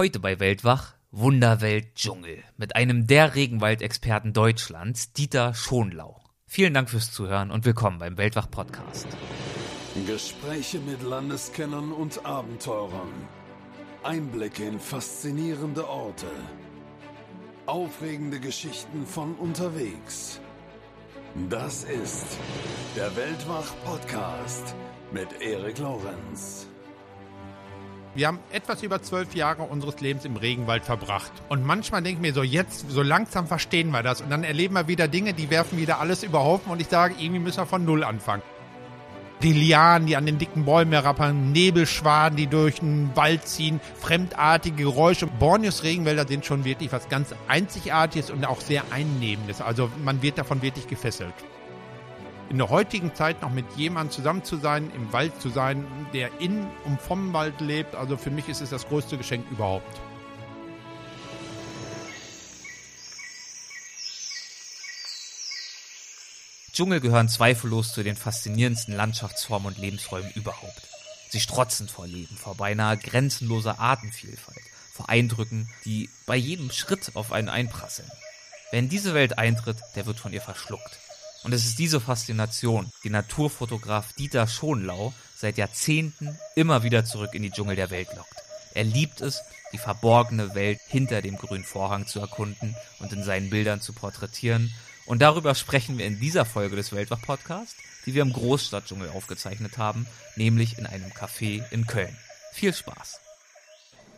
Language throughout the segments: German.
Heute bei Weltwach Wunderwelt Dschungel mit einem der Regenwaldexperten Deutschlands, Dieter Schonlau. Vielen Dank fürs Zuhören und willkommen beim Weltwach Podcast. Gespräche mit Landeskennern und Abenteurern. Einblicke in faszinierende Orte. Aufregende Geschichten von unterwegs. Das ist der Weltwach Podcast mit Erik Lorenz. Wir haben etwas über zwölf Jahre unseres Lebens im Regenwald verbracht. Und manchmal denke ich mir so, jetzt, so langsam verstehen wir das. Und dann erleben wir wieder Dinge, die werfen wieder alles über Haufen. Und ich sage, irgendwie müssen wir von Null anfangen. Die Lianen, die an den dicken Bäumen herabhängen, Nebelschwaden, die durch den Wald ziehen, fremdartige Geräusche. Borneos Regenwälder sind schon wirklich was ganz Einzigartiges und auch sehr Einnehmendes. Also man wird davon wirklich gefesselt in der heutigen Zeit noch mit jemandem zusammen zu sein, im Wald zu sein, der in und vom Wald lebt, also für mich ist es das größte Geschenk überhaupt. Dschungel gehören zweifellos zu den faszinierendsten Landschaftsformen und Lebensräumen überhaupt. Sie strotzen vor Leben, vor beinahe grenzenloser Artenvielfalt, vor Eindrücken, die bei jedem Schritt auf einen einprasseln. Wer in diese Welt eintritt, der wird von ihr verschluckt. Und es ist diese Faszination, die Naturfotograf Dieter Schonlau seit Jahrzehnten immer wieder zurück in die Dschungel der Welt lockt. Er liebt es, die verborgene Welt hinter dem grünen Vorhang zu erkunden und in seinen Bildern zu porträtieren. Und darüber sprechen wir in dieser Folge des Weltwach-Podcasts, die wir im Großstadtdschungel aufgezeichnet haben, nämlich in einem Café in Köln. Viel Spaß!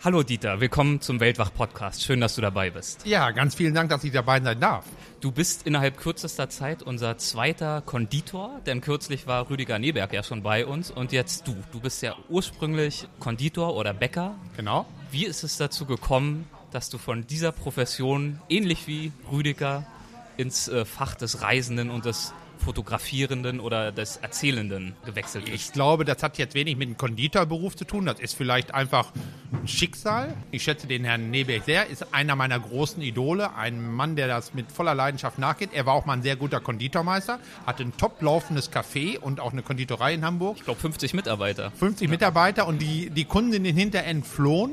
Hallo Dieter, willkommen zum Weltwach-Podcast. Schön, dass du dabei bist. Ja, ganz vielen Dank, dass ich dabei sein darf. Du bist innerhalb kürzester Zeit unser zweiter Konditor, denn kürzlich war Rüdiger Neberg ja schon bei uns und jetzt du. Du bist ja ursprünglich Konditor oder Bäcker. Genau. Wie ist es dazu gekommen, dass du von dieser Profession, ähnlich wie Rüdiger, ins äh, Fach des Reisenden und des Fotografierenden oder des Erzählenden gewechselt ist? Ich glaube, das hat jetzt wenig mit dem Konditorberuf zu tun. Das ist vielleicht einfach ein Schicksal. Ich schätze den Herrn Neberg sehr, ist einer meiner großen Idole, ein Mann, der das mit voller Leidenschaft nachgeht. Er war auch mal ein sehr guter Konditormeister, hatte ein top laufendes Café und auch eine Konditorei in Hamburg. Ich glaube 50 Mitarbeiter. 50 Mitarbeiter und die, die Kunden sind hinterher entflohen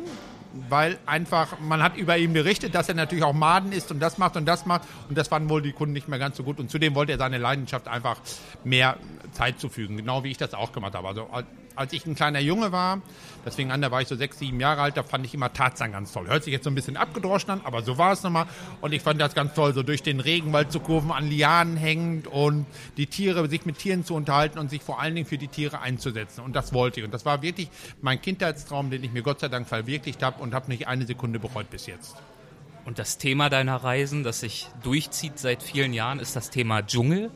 weil einfach, man hat über ihn berichtet, dass er natürlich auch Maden ist und das macht und das macht und das fanden wohl die Kunden nicht mehr ganz so gut und zudem wollte er seine Leidenschaft einfach mehr Zeit zufügen, genau wie ich das auch gemacht habe. Also als ich ein kleiner Junge war, deswegen an, da war ich so sechs, sieben Jahre alt, da fand ich immer Tarzan ganz toll. Hört sich jetzt so ein bisschen abgedroschen an, aber so war es nochmal. Und ich fand das ganz toll, so durch den Regenwald zu kurven, an Lianen hängend und die Tiere, sich mit Tieren zu unterhalten und sich vor allen Dingen für die Tiere einzusetzen. Und das wollte ich. Und das war wirklich mein Kindheitstraum, den ich mir Gott sei Dank verwirklicht habe und habe nicht eine Sekunde bereut bis jetzt. Und das Thema deiner Reisen, das sich durchzieht seit vielen Jahren, ist das Thema Dschungel.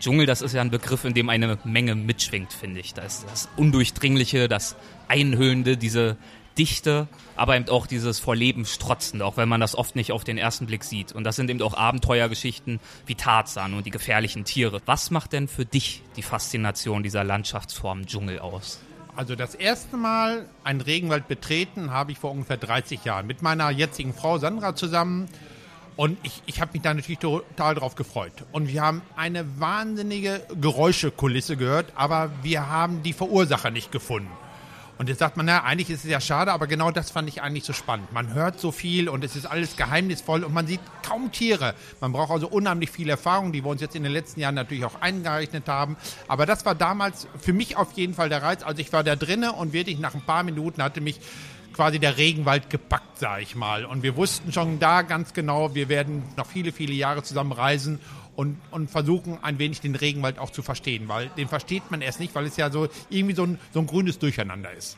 Dschungel, das ist ja ein Begriff, in dem eine Menge mitschwingt, finde ich. Da ist das Undurchdringliche, das Einhöhlende, diese Dichte, aber eben auch dieses vor Leben Strotzende, auch wenn man das oft nicht auf den ersten Blick sieht. Und das sind eben auch Abenteuergeschichten wie Tarzan und die gefährlichen Tiere. Was macht denn für dich die Faszination dieser Landschaftsform Dschungel aus? Also das erste Mal einen Regenwald betreten habe ich vor ungefähr 30 Jahren mit meiner jetzigen Frau Sandra zusammen. Und ich, ich habe mich da natürlich total drauf gefreut. Und wir haben eine wahnsinnige Geräuschekulisse gehört, aber wir haben die Verursacher nicht gefunden. Und jetzt sagt man, na, eigentlich ist es ja schade, aber genau das fand ich eigentlich so spannend. Man hört so viel und es ist alles geheimnisvoll und man sieht kaum Tiere. Man braucht also unheimlich viel Erfahrung, die wir uns jetzt in den letzten Jahren natürlich auch eingerechnet haben. Aber das war damals für mich auf jeden Fall der Reiz. Also ich war da drinnen und wirklich nach ein paar Minuten hatte mich quasi der Regenwald gepackt, sag ich mal. Und wir wussten schon da ganz genau, wir werden noch viele, viele Jahre zusammen reisen und, und versuchen ein wenig den Regenwald auch zu verstehen, weil den versteht man erst nicht, weil es ja so irgendwie so ein, so ein grünes Durcheinander ist.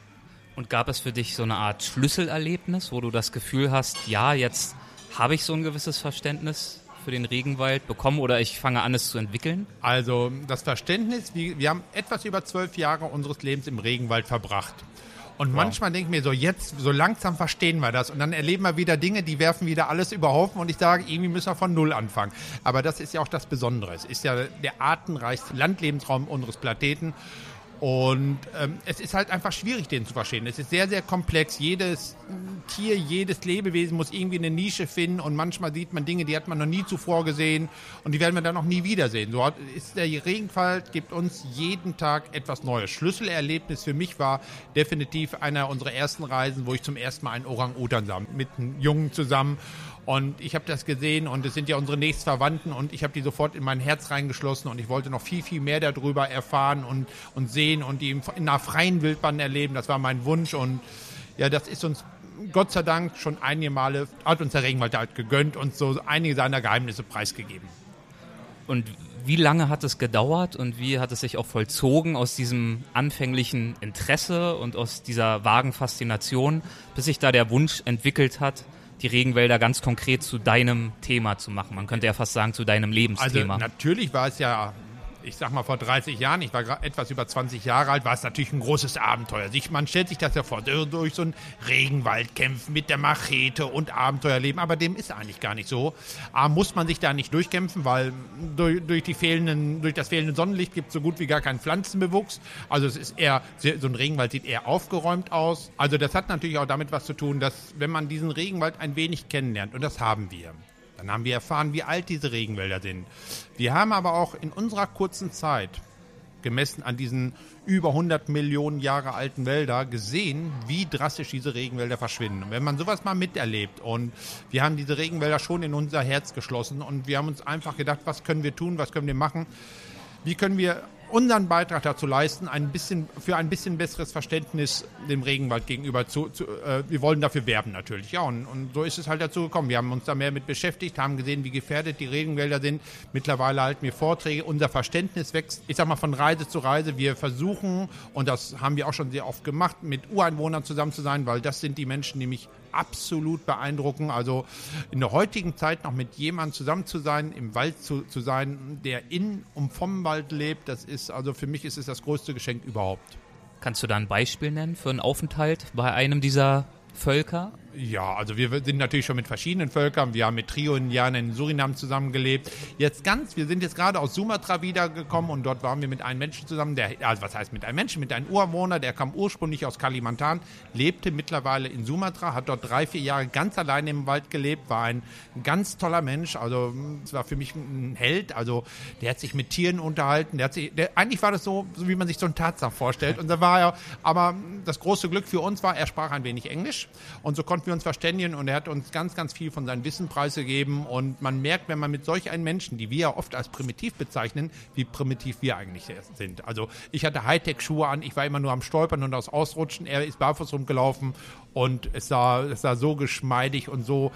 Und gab es für dich so eine Art Schlüsselerlebnis, wo du das Gefühl hast, ja, jetzt habe ich so ein gewisses Verständnis für den Regenwald bekommen oder ich fange an, es zu entwickeln? Also das Verständnis, wir, wir haben etwas über zwölf Jahre unseres Lebens im Regenwald verbracht. Und wow. manchmal denke ich mir so, jetzt, so langsam verstehen wir das. Und dann erleben wir wieder Dinge, die werfen wieder alles über Haufen. Und ich sage, irgendwie müssen wir von Null anfangen. Aber das ist ja auch das Besondere. Es ist ja der artenreichste Landlebensraum unseres Planeten. Und ähm, es ist halt einfach schwierig, den zu verstehen. Es ist sehr, sehr komplex. Jedes Tier, jedes Lebewesen muss irgendwie eine Nische finden und manchmal sieht man Dinge, die hat man noch nie zuvor gesehen und die werden wir dann noch nie wiedersehen. So ist der Regenwald gibt uns jeden Tag etwas Neues. Schlüsselerlebnis für mich war definitiv einer unserer ersten Reisen, wo ich zum ersten Mal einen Orang-Utan sah mit einem Jungen zusammen und ich habe das gesehen und es sind ja unsere Nächstverwandten und ich habe die sofort in mein Herz reingeschlossen und ich wollte noch viel, viel mehr darüber erfahren und, und sehen und die in einer freien Wildbahn erleben. Das war mein Wunsch und ja, das ist uns Gott sei Dank schon einige Male, hat uns der Regenwald halt gegönnt und so einige seiner Geheimnisse preisgegeben. Und wie lange hat es gedauert und wie hat es sich auch vollzogen aus diesem anfänglichen Interesse und aus dieser vagen Faszination, bis sich da der Wunsch entwickelt hat, die Regenwälder ganz konkret zu deinem Thema zu machen. Man könnte ja fast sagen, zu deinem Lebensthema. Also natürlich war es ja ich sag mal vor 30 Jahren, ich war etwas über 20 Jahre alt, war es natürlich ein großes Abenteuer. man stellt sich das ja vor, durch so einen Regenwald kämpfen mit der Machete und Abenteuer leben, aber dem ist eigentlich gar nicht so. A, muss man sich da nicht durchkämpfen, weil durch, durch, die fehlenden, durch das fehlende Sonnenlicht gibt es so gut wie gar keinen Pflanzenbewuchs. Also es ist eher, so ein Regenwald sieht eher aufgeräumt aus. Also das hat natürlich auch damit was zu tun, dass wenn man diesen Regenwald ein wenig kennenlernt, und das haben wir, dann haben wir erfahren, wie alt diese Regenwälder sind. Wir haben aber auch in unserer kurzen Zeit, gemessen an diesen über 100 Millionen Jahre alten Wälder, gesehen, wie drastisch diese Regenwälder verschwinden. Und wenn man sowas mal miterlebt und wir haben diese Regenwälder schon in unser Herz geschlossen und wir haben uns einfach gedacht, was können wir tun, was können wir machen, wie können wir unseren Beitrag dazu leisten, ein bisschen für ein bisschen besseres Verständnis dem Regenwald gegenüber zu. zu äh, wir wollen dafür werben natürlich, ja. Und, und, so ist es halt dazu gekommen. Wir haben uns da mehr mit beschäftigt, haben gesehen, wie gefährdet die Regenwälder sind. Mittlerweile halten wir Vorträge. Unser Verständnis wächst, ich sag mal, von Reise zu Reise. Wir versuchen, und das haben wir auch schon sehr oft gemacht, mit Ureinwohnern zusammen zu sein, weil das sind die Menschen, die mich absolut beeindrucken. Also in der heutigen Zeit noch mit jemandem zusammen zu sein, im Wald zu, zu sein, der in und vom Wald lebt, das ist, also für mich ist es das größte Geschenk überhaupt. Kannst du da ein Beispiel nennen für einen Aufenthalt bei einem dieser Völker? Ja, also wir sind natürlich schon mit verschiedenen Völkern. Wir haben mit Trio-Indianern in Surinam zusammengelebt. Jetzt ganz, wir sind jetzt gerade aus Sumatra wiedergekommen und dort waren wir mit einem Menschen zusammen, der, also was heißt mit einem Menschen, mit einem Urwohner, der kam ursprünglich aus Kalimantan, lebte mittlerweile in Sumatra, hat dort drei, vier Jahre ganz alleine im Wald gelebt, war ein ganz toller Mensch. Also es war für mich ein Held. Also der hat sich mit Tieren unterhalten. Der hat sich, der, eigentlich war das so, so wie man sich so einen Tatsam vorstellt. Und da war er, aber das große Glück für uns war, er sprach ein wenig Englisch und so konnten konnten wir uns verständigen und er hat uns ganz, ganz viel von seinem Wissen preisgegeben. Und man merkt, wenn man mit solch einem Menschen, die wir ja oft als primitiv bezeichnen, wie primitiv wir eigentlich sind. Also ich hatte Hightech-Schuhe an, ich war immer nur am Stolpern und aus Ausrutschen. Er ist barfuß rumgelaufen und es sah, es sah so geschmeidig und so,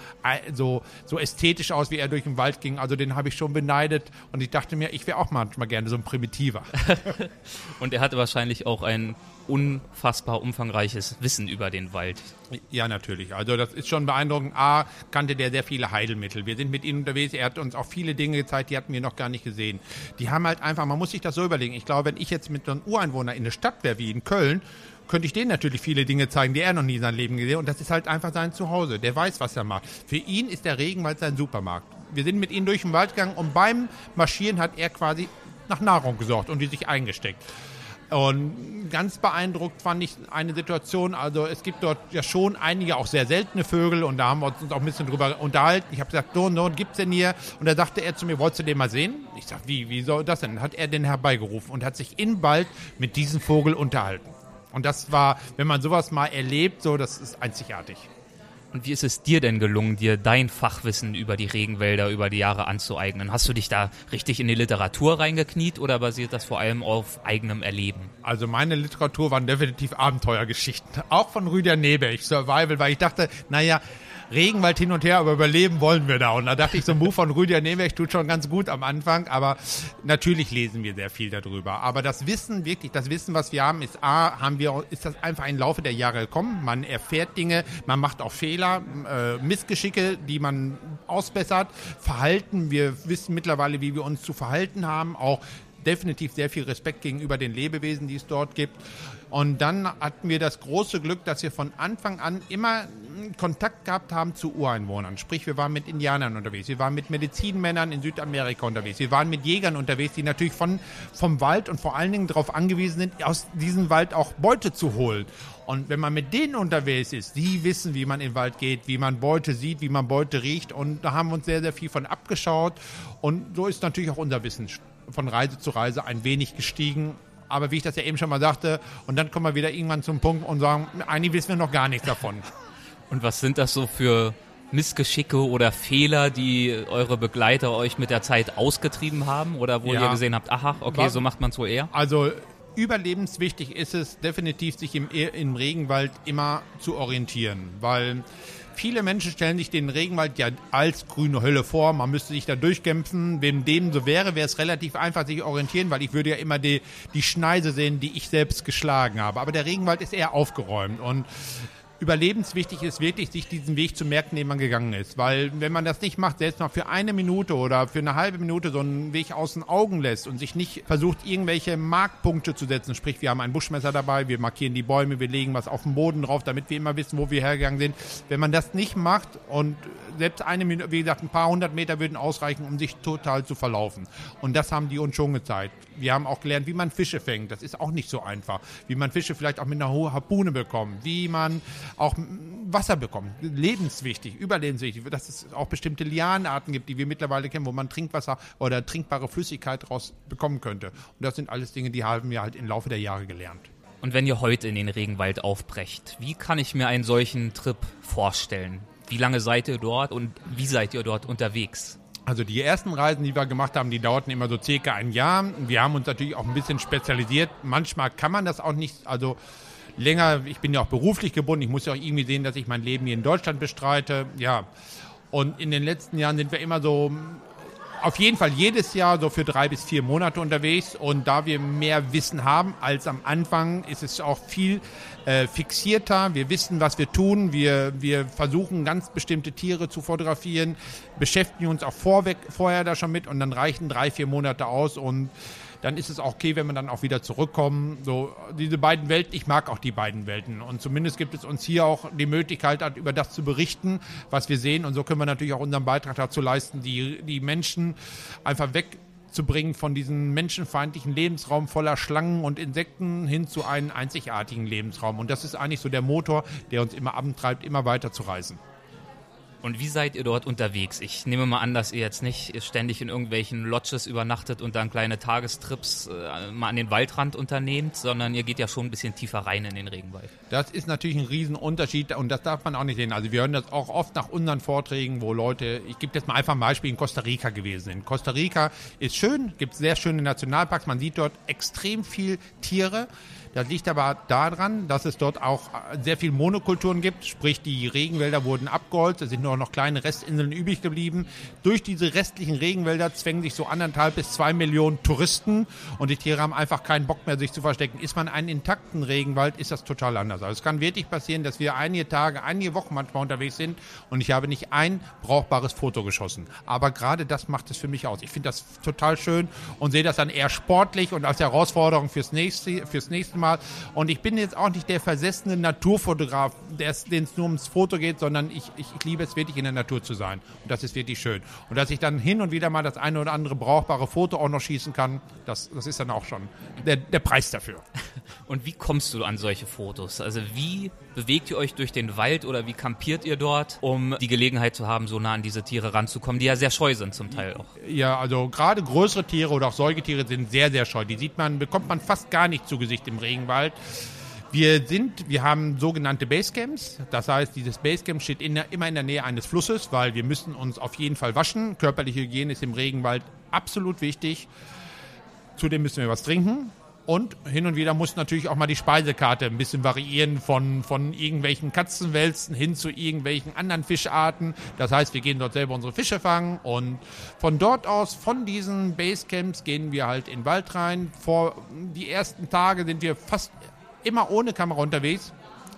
so, so ästhetisch aus, wie er durch den Wald ging. Also den habe ich schon beneidet und ich dachte mir, ich wäre auch manchmal gerne so ein Primitiver. und er hatte wahrscheinlich auch ein unfassbar umfangreiches Wissen über den Wald. Ja, natürlich. Also das ist schon beeindruckend. A, kannte der sehr viele Heilmittel. Wir sind mit ihm unterwegs. Er hat uns auch viele Dinge gezeigt, die hatten wir noch gar nicht gesehen. Die haben halt einfach, man muss sich das so überlegen. Ich glaube, wenn ich jetzt mit so einem Ureinwohner in eine Stadt wäre wie in Köln, könnte ich denen natürlich viele Dinge zeigen, die er noch nie in seinem Leben gesehen hat. Und das ist halt einfach sein Zuhause. Der weiß, was er macht. Für ihn ist der Regenwald sein Supermarkt. Wir sind mit ihm durch den Wald gegangen und beim Marschieren hat er quasi nach Nahrung gesorgt und die sich eingesteckt. Und ganz beeindruckt fand ich eine Situation, also es gibt dort ja schon einige auch sehr seltene Vögel und da haben wir uns auch ein bisschen drüber unterhalten. Ich habe gesagt, so so gibt's denn hier? Und da sagte er zu mir, wolltest du den mal sehen? Ich sag, wie, wie soll das denn? Hat er den herbeigerufen und hat sich in Wald mit diesem Vogel unterhalten. Und das war, wenn man sowas mal erlebt, so, das ist einzigartig. Und wie ist es dir denn gelungen, dir dein Fachwissen über die Regenwälder über die Jahre anzueignen? Hast du dich da richtig in die Literatur reingekniet oder basiert das vor allem auf eigenem Erleben? Also meine Literatur waren definitiv Abenteuergeschichten. Auch von Rüdiger Neberg, Survival, weil ich dachte, naja, Regenwald hin und her, aber überleben wollen wir da. Und da dachte ich, so ein Buch von Rüdiger Neberg tut schon ganz gut am Anfang, aber natürlich lesen wir sehr viel darüber. Aber das Wissen, wirklich, das Wissen, was wir haben, ist A, haben wir, ist das einfach im Laufe der Jahre gekommen. Man erfährt Dinge, man macht auch Fehler, äh, Missgeschicke, die man ausbessert, Verhalten. Wir wissen mittlerweile, wie wir uns zu verhalten haben, auch definitiv sehr viel Respekt gegenüber den Lebewesen, die es dort gibt. Und dann hatten wir das große Glück, dass wir von Anfang an immer Kontakt gehabt haben zu Ureinwohnern. Sprich, wir waren mit Indianern unterwegs, wir waren mit Medizinmännern in Südamerika unterwegs, wir waren mit Jägern unterwegs, die natürlich von, vom Wald und vor allen Dingen darauf angewiesen sind, aus diesem Wald auch Beute zu holen. Und wenn man mit denen unterwegs ist, die wissen, wie man in den Wald geht, wie man Beute sieht, wie man Beute riecht. Und da haben wir uns sehr, sehr viel von abgeschaut. Und so ist natürlich auch unser Wissen von Reise zu Reise ein wenig gestiegen. Aber wie ich das ja eben schon mal sagte, und dann kommen wir wieder irgendwann zum Punkt und sagen, eigentlich wissen wir noch gar nichts davon. Und was sind das so für Missgeschicke oder Fehler, die eure Begleiter euch mit der Zeit ausgetrieben haben? Oder wo ja. ihr gesehen habt, aha, okay, so macht man es wohl eher? Also überlebenswichtig ist es definitiv, sich im, im Regenwald immer zu orientieren, weil viele Menschen stellen sich den Regenwald ja als grüne Hölle vor. Man müsste sich da durchkämpfen. Wenn dem so wäre, wäre es relativ einfach, sich orientieren, weil ich würde ja immer die, die Schneise sehen, die ich selbst geschlagen habe. Aber der Regenwald ist eher aufgeräumt und überlebenswichtig ist wirklich, sich diesen Weg zu merken, den man gegangen ist. Weil wenn man das nicht macht, selbst mal für eine Minute oder für eine halbe Minute so einen Weg aus den Augen lässt und sich nicht versucht, irgendwelche Markpunkte zu setzen, sprich, wir haben ein Buschmesser dabei, wir markieren die Bäume, wir legen was auf den Boden drauf, damit wir immer wissen, wo wir hergegangen sind. Wenn man das nicht macht und selbst eine Minute, wie gesagt, ein paar hundert Meter würden ausreichen, um sich total zu verlaufen. Und das haben die uns schon gezeigt. Wir haben auch gelernt, wie man Fische fängt. Das ist auch nicht so einfach. Wie man Fische vielleicht auch mit einer hohen Harpune bekommt. Wie man auch Wasser bekommt. Lebenswichtig, überlebenswichtig. Dass es auch bestimmte Lianenarten gibt, die wir mittlerweile kennen, wo man Trinkwasser oder trinkbare Flüssigkeit daraus bekommen könnte. Und das sind alles Dinge, die haben wir halt im Laufe der Jahre gelernt. Und wenn ihr heute in den Regenwald aufbrecht, wie kann ich mir einen solchen Trip vorstellen? Wie lange seid ihr dort und wie seid ihr dort unterwegs? Also die ersten Reisen, die wir gemacht haben, die dauerten immer so circa ein Jahr. Wir haben uns natürlich auch ein bisschen spezialisiert. Manchmal kann man das auch nicht, also länger, ich bin ja auch beruflich gebunden, ich muss ja auch irgendwie sehen, dass ich mein Leben hier in Deutschland bestreite. Ja. Und in den letzten Jahren sind wir immer so auf jeden Fall jedes Jahr so für drei bis vier Monate unterwegs. Und da wir mehr Wissen haben als am Anfang, ist es auch viel äh, fixierter. Wir wissen, was wir tun. Wir, wir versuchen ganz bestimmte Tiere zu fotografieren, beschäftigen uns auch vorweg, vorher da schon mit und dann reichen drei, vier Monate aus und dann ist es auch okay, wenn wir dann auch wieder zurückkommen. So, diese beiden Welten, ich mag auch die beiden Welten. Und zumindest gibt es uns hier auch die Möglichkeit, über das zu berichten, was wir sehen. Und so können wir natürlich auch unseren Beitrag dazu leisten, die, die Menschen einfach wegzubringen von diesem menschenfeindlichen Lebensraum voller Schlangen und Insekten hin zu einem einzigartigen Lebensraum. Und das ist eigentlich so der Motor, der uns immer antreibt, immer weiter zu reisen. Und wie seid ihr dort unterwegs? Ich nehme mal an, dass ihr jetzt nicht ständig in irgendwelchen Lodges übernachtet und dann kleine Tagestrips äh, mal an den Waldrand unternehmt, sondern ihr geht ja schon ein bisschen tiefer rein in den Regenwald. Das ist natürlich ein Riesenunterschied und das darf man auch nicht sehen. Also wir hören das auch oft nach unseren Vorträgen, wo Leute, ich gebe jetzt mal einfach ein Beispiel, in Costa Rica gewesen sind. Costa Rica ist schön, gibt sehr schöne Nationalparks, man sieht dort extrem viel Tiere. Das liegt aber daran, dass es dort auch sehr viel Monokulturen gibt, sprich die Regenwälder wurden abgeholzt, es sind nur noch kleine Restinseln übrig geblieben. Durch diese restlichen Regenwälder zwängen sich so anderthalb bis zwei Millionen Touristen und die Tiere haben einfach keinen Bock mehr, sich zu verstecken. Ist man einen intakten Regenwald, ist das total anders. Also es kann wirklich passieren, dass wir einige Tage, einige Wochen manchmal unterwegs sind und ich habe nicht ein brauchbares Foto geschossen. Aber gerade das macht es für mich aus. Ich finde das total schön und sehe das dann eher sportlich und als Herausforderung fürs nächste, fürs nächste Mal Mal. Und ich bin jetzt auch nicht der versessene Naturfotograf, den es nur ums Foto geht, sondern ich, ich, ich liebe es wirklich in der Natur zu sein. Und das ist wirklich schön. Und dass ich dann hin und wieder mal das eine oder andere brauchbare Foto auch noch schießen kann, das, das ist dann auch schon der, der Preis dafür. Und wie kommst du an solche Fotos? Also wie bewegt ihr euch durch den Wald oder wie kampiert ihr dort, um die Gelegenheit zu haben, so nah an diese Tiere ranzukommen, die ja sehr scheu sind zum Teil auch? Ja, also gerade größere Tiere oder auch Säugetiere sind sehr, sehr scheu. Die sieht man, bekommt man fast gar nicht zu Gesicht im Regenwald. Wir sind, wir haben sogenannte Basecamps. Das heißt, dieses Basecamp steht in der, immer in der Nähe eines Flusses, weil wir müssen uns auf jeden Fall waschen. Körperliche Hygiene ist im Regenwald absolut wichtig. Zudem müssen wir was trinken. Und hin und wieder muss natürlich auch mal die Speisekarte ein bisschen variieren von, von irgendwelchen Katzenwälzen hin zu irgendwelchen anderen Fischarten. Das heißt, wir gehen dort selber unsere Fische fangen und von dort aus, von diesen Basecamps gehen wir halt in den Wald rein. Vor die ersten Tage sind wir fast immer ohne Kamera unterwegs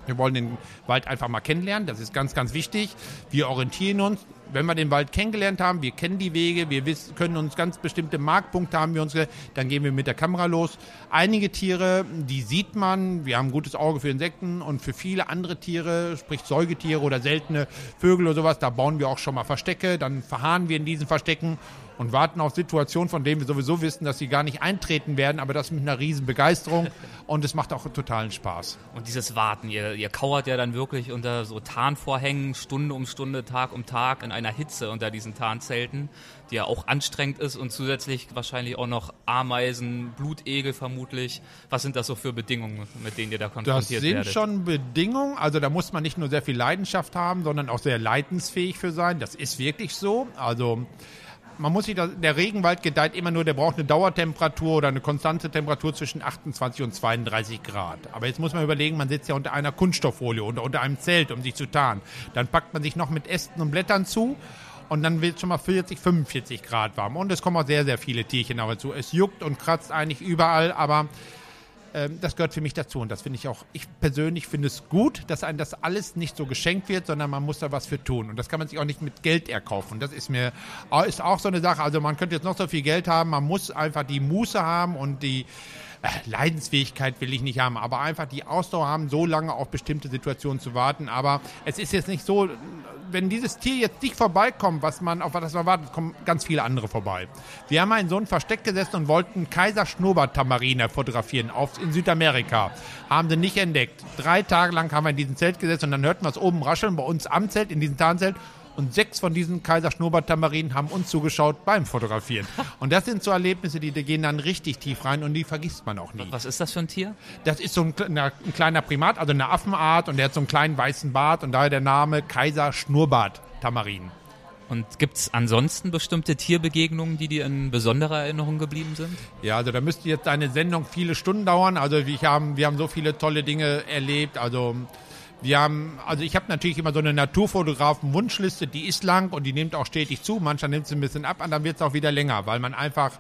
Wir wollen den Wald einfach mal kennenlernen. Das ist ganz, ganz wichtig. Wir orientieren uns. Wenn wir den Wald kennengelernt haben, wir kennen die Wege, wir wissen, können uns ganz bestimmte Markpunkte haben wir uns, dann gehen wir mit der Kamera los. Einige Tiere, die sieht man. Wir haben ein gutes Auge für Insekten und für viele andere Tiere, sprich Säugetiere oder seltene Vögel oder sowas, da bauen wir auch schon mal Verstecke. Dann verharren wir in diesen Verstecken und warten auf Situationen, von denen wir sowieso wissen, dass sie gar nicht eintreten werden, aber das mit einer riesen Begeisterung und es macht auch totalen Spaß. Und dieses Warten, ihr, ihr kauert ja dann wirklich unter so Tarnvorhängen Stunde um Stunde, Tag um Tag in einer Hitze unter diesen Tarnzelten, die ja auch anstrengend ist und zusätzlich wahrscheinlich auch noch Ameisen, Blutegel vermutlich. Was sind das so für Bedingungen, mit denen ihr da konfrontiert werdet? Das sind schon Bedingungen, also da muss man nicht nur sehr viel Leidenschaft haben, sondern auch sehr leidensfähig für sein. Das ist wirklich so. Also man muss sich da, der Regenwald gedeiht immer nur, der braucht eine Dauertemperatur oder eine konstante Temperatur zwischen 28 und 32 Grad. Aber jetzt muss man überlegen, man sitzt ja unter einer Kunststofffolie oder unter einem Zelt, um sich zu tarnen. Dann packt man sich noch mit Ästen und Blättern zu und dann wird es schon mal 40, 45 Grad warm. Und es kommen auch sehr, sehr viele Tierchen dazu. Es juckt und kratzt eigentlich überall, aber ähm, das gehört für mich dazu. Und das finde ich auch, ich persönlich finde es gut, dass einem das alles nicht so geschenkt wird, sondern man muss da was für tun. Und das kann man sich auch nicht mit Geld erkaufen. Das ist mir, ist auch so eine Sache. Also man könnte jetzt noch so viel Geld haben, man muss einfach die Muße haben und die, Leidensfähigkeit will ich nicht haben, aber einfach die Ausdauer haben, so lange auf bestimmte Situationen zu warten. Aber es ist jetzt nicht so, wenn dieses Tier jetzt nicht vorbeikommt, was man, auf was man wartet, kommen ganz viele andere vorbei. Wir haben in so ein Versteck gesessen und wollten Kaiser Schnurrbart-Tamarine fotografieren auf, in Südamerika. Haben sie nicht entdeckt. Drei Tage lang haben wir in diesem Zelt gesessen und dann hörten wir es oben rascheln bei uns am Zelt, in diesem Tarnzelt und sechs von diesen Kaiser Schnurrbart-Tamarinen haben uns zugeschaut beim Fotografieren. Und das sind so Erlebnisse, die, die gehen dann richtig tief rein und die vergisst man auch nie. Was ist das für ein Tier? Das ist so ein, ein kleiner Primat, also eine Affenart und der hat so einen kleinen weißen Bart und daher der Name Kaiser Schnurrbart-Tamarin. Und gibt es ansonsten bestimmte Tierbegegnungen, die dir in besonderer Erinnerung geblieben sind? Ja, also da müsste jetzt eine Sendung viele Stunden dauern. Also wir haben, wir haben so viele tolle Dinge erlebt. Also wir haben, also ich habe natürlich immer so eine Naturfotografen-Wunschliste, die ist lang und die nimmt auch stetig zu. Manchmal nimmt sie ein bisschen ab und dann wird es auch wieder länger, weil man einfach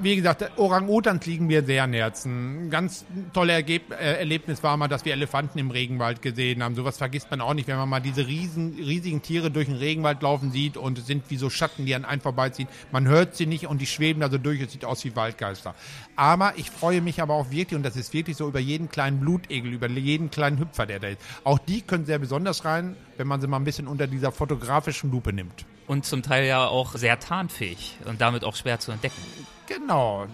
wie gesagt, Orang-Utans liegen mir sehr am Herzen. Ein ganz tolle Ergeb äh, Erlebnis war mal, dass wir Elefanten im Regenwald gesehen haben. Sowas vergisst man auch nicht, wenn man mal diese riesen, riesigen Tiere durch den Regenwald laufen sieht und es sind wie so Schatten, die an einen vorbeiziehen. Man hört sie nicht und die schweben da so durch. Es sieht aus wie Waldgeister. Aber ich freue mich aber auch wirklich, und das ist wirklich so, über jeden kleinen Blutegel, über jeden kleinen Hüpfer, der da ist. Auch die können sehr besonders rein, wenn man sie mal ein bisschen unter dieser fotografischen Lupe nimmt. Und zum Teil ja auch sehr tarnfähig und damit auch schwer zu entdecken. Genau.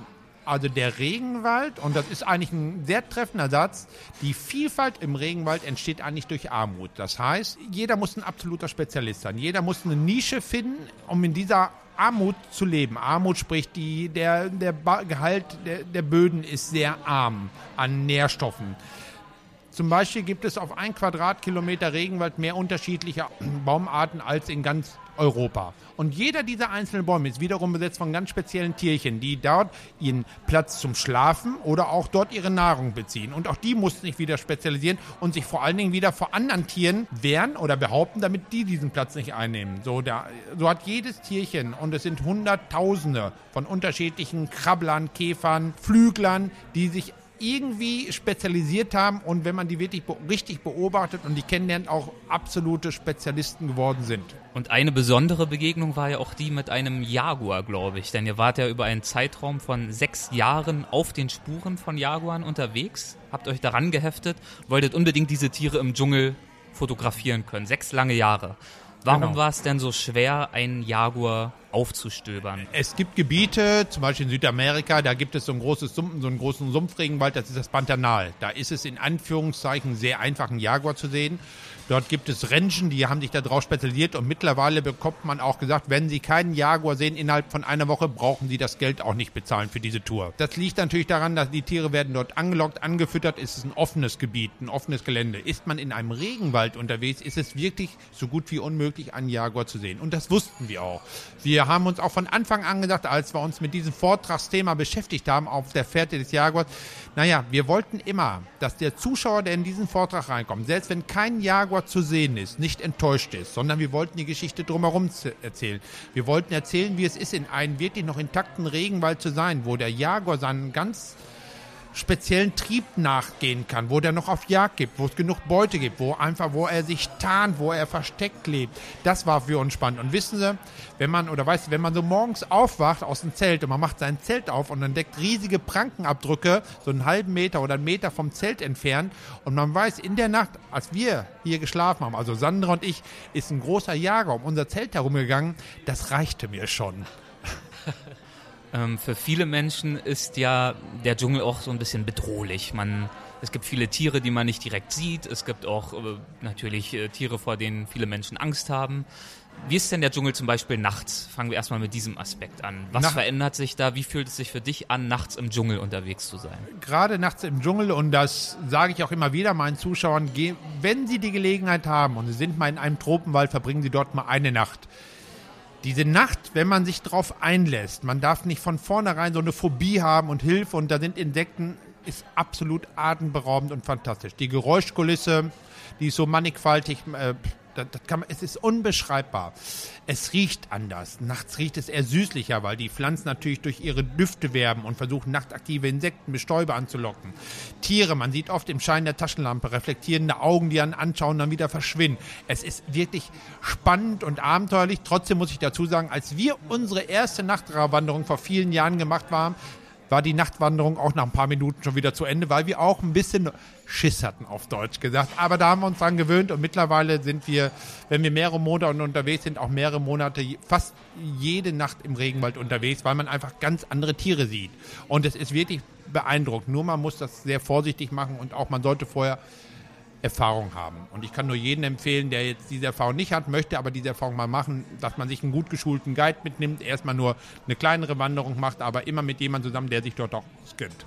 Also der Regenwald, und das ist eigentlich ein sehr treffender Satz, die Vielfalt im Regenwald entsteht eigentlich durch Armut. Das heißt, jeder muss ein absoluter Spezialist sein. Jeder muss eine Nische finden, um in dieser Armut zu leben. Armut spricht die, der, der Gehalt der, der Böden ist sehr arm an Nährstoffen. Zum Beispiel gibt es auf ein Quadratkilometer Regenwald mehr unterschiedliche Baumarten als in ganz Europa. Und jeder dieser einzelnen Bäume ist wiederum besetzt von ganz speziellen Tierchen, die dort ihren Platz zum Schlafen oder auch dort ihre Nahrung beziehen. Und auch die mussten sich wieder spezialisieren und sich vor allen Dingen wieder vor anderen Tieren wehren oder behaupten, damit die diesen Platz nicht einnehmen. So, der, so hat jedes Tierchen, und es sind Hunderttausende von unterschiedlichen Krabblern, Käfern, Flüglern, die sich irgendwie spezialisiert haben und wenn man die wirklich be richtig beobachtet und die kennenlernt, auch absolute Spezialisten geworden sind. Und eine besondere Begegnung war ja auch die mit einem Jaguar, glaube ich. Denn ihr wart ja über einen Zeitraum von sechs Jahren auf den Spuren von Jaguaren unterwegs, habt euch daran geheftet, wolltet unbedingt diese Tiere im Dschungel fotografieren können. Sechs lange Jahre. Warum genau. war es denn so schwer, einen Jaguar aufzustöbern? Es gibt Gebiete, zum Beispiel in Südamerika, da gibt es so ein großes Sumpf, so einen großen Sumpfregenwald, das ist das Pantanal. Da ist es in Anführungszeichen sehr einfach, einen Jaguar zu sehen. Dort gibt es Rentgen, die haben sich darauf spezialisiert und mittlerweile bekommt man auch gesagt, wenn Sie keinen Jaguar sehen innerhalb von einer Woche, brauchen Sie das Geld auch nicht bezahlen für diese Tour. Das liegt natürlich daran, dass die Tiere werden dort angelockt, angefüttert, es ist ein offenes Gebiet, ein offenes Gelände. Ist man in einem Regenwald unterwegs, ist es wirklich so gut wie unmöglich, einen Jaguar zu sehen. Und das wussten wir auch. Wir haben uns auch von Anfang an gesagt, als wir uns mit diesem Vortragsthema beschäftigt haben auf der Fährte des Jaguars, naja, wir wollten immer, dass der Zuschauer, der in diesen Vortrag reinkommt, selbst wenn kein Jaguar zu sehen ist, nicht enttäuscht ist, sondern wir wollten die Geschichte drumherum erzählen. Wir wollten erzählen, wie es ist, in einem wirklich noch intakten Regenwald zu sein, wo der Jaguar seinen ganz speziellen Trieb nachgehen kann, wo der noch auf Jagd gibt, wo es genug Beute gibt, wo einfach, wo er sich tarnt, wo er versteckt lebt. Das war für uns spannend. Und wissen Sie, wenn man, oder weißt du, wenn man so morgens aufwacht aus dem Zelt und man macht sein Zelt auf und entdeckt riesige Prankenabdrücke, so einen halben Meter oder einen Meter vom Zelt entfernt und man weiß, in der Nacht, als wir hier geschlafen haben, also Sandra und ich, ist ein großer Jager um unser Zelt herumgegangen, das reichte mir schon. Ähm, für viele Menschen ist ja der Dschungel auch so ein bisschen bedrohlich. Man, es gibt viele Tiere, die man nicht direkt sieht. Es gibt auch äh, natürlich äh, Tiere, vor denen viele Menschen Angst haben. Wie ist denn der Dschungel zum Beispiel nachts? Fangen wir erstmal mit diesem Aspekt an. Was Nach verändert sich da? Wie fühlt es sich für dich an, nachts im Dschungel unterwegs zu sein? gerade nachts im Dschungel und das sage ich auch immer wieder meinen Zuschauern, wenn sie die Gelegenheit haben und sie sind mal in einem Tropenwald, verbringen sie dort mal eine Nacht. Diese Nacht, wenn man sich darauf einlässt, man darf nicht von vornherein so eine Phobie haben und Hilfe und da sind Insekten, ist absolut atemberaubend und fantastisch. Die Geräuschkulisse, die ist so mannigfaltig, äh, das, das kann man, es ist unbeschreibbar. Es riecht anders. Nachts riecht es eher süßlicher, weil die Pflanzen natürlich durch ihre Düfte werben und versuchen, nachtaktive Insekten, Bestäuber anzulocken. Tiere, man sieht oft im Schein der Taschenlampe reflektierende Augen, die einen anschauen, dann wieder verschwinden. Es ist wirklich spannend und abenteuerlich. Trotzdem muss ich dazu sagen, als wir unsere erste Nachtwanderung vor vielen Jahren gemacht haben, war die Nachtwanderung auch nach ein paar Minuten schon wieder zu Ende, weil wir auch ein bisschen Schiss hatten, auf Deutsch gesagt. Aber da haben wir uns dran gewöhnt und mittlerweile sind wir, wenn wir mehrere Monate unterwegs sind, auch mehrere Monate, fast jede Nacht im Regenwald unterwegs, weil man einfach ganz andere Tiere sieht. Und es ist wirklich beeindruckend. Nur man muss das sehr vorsichtig machen und auch man sollte vorher Erfahrung haben. Und ich kann nur jedem empfehlen, der jetzt diese Erfahrung nicht hat, möchte aber diese Erfahrung mal machen, dass man sich einen gut geschulten Guide mitnimmt, erstmal nur eine kleinere Wanderung macht, aber immer mit jemandem zusammen, der sich dort auch gönnt.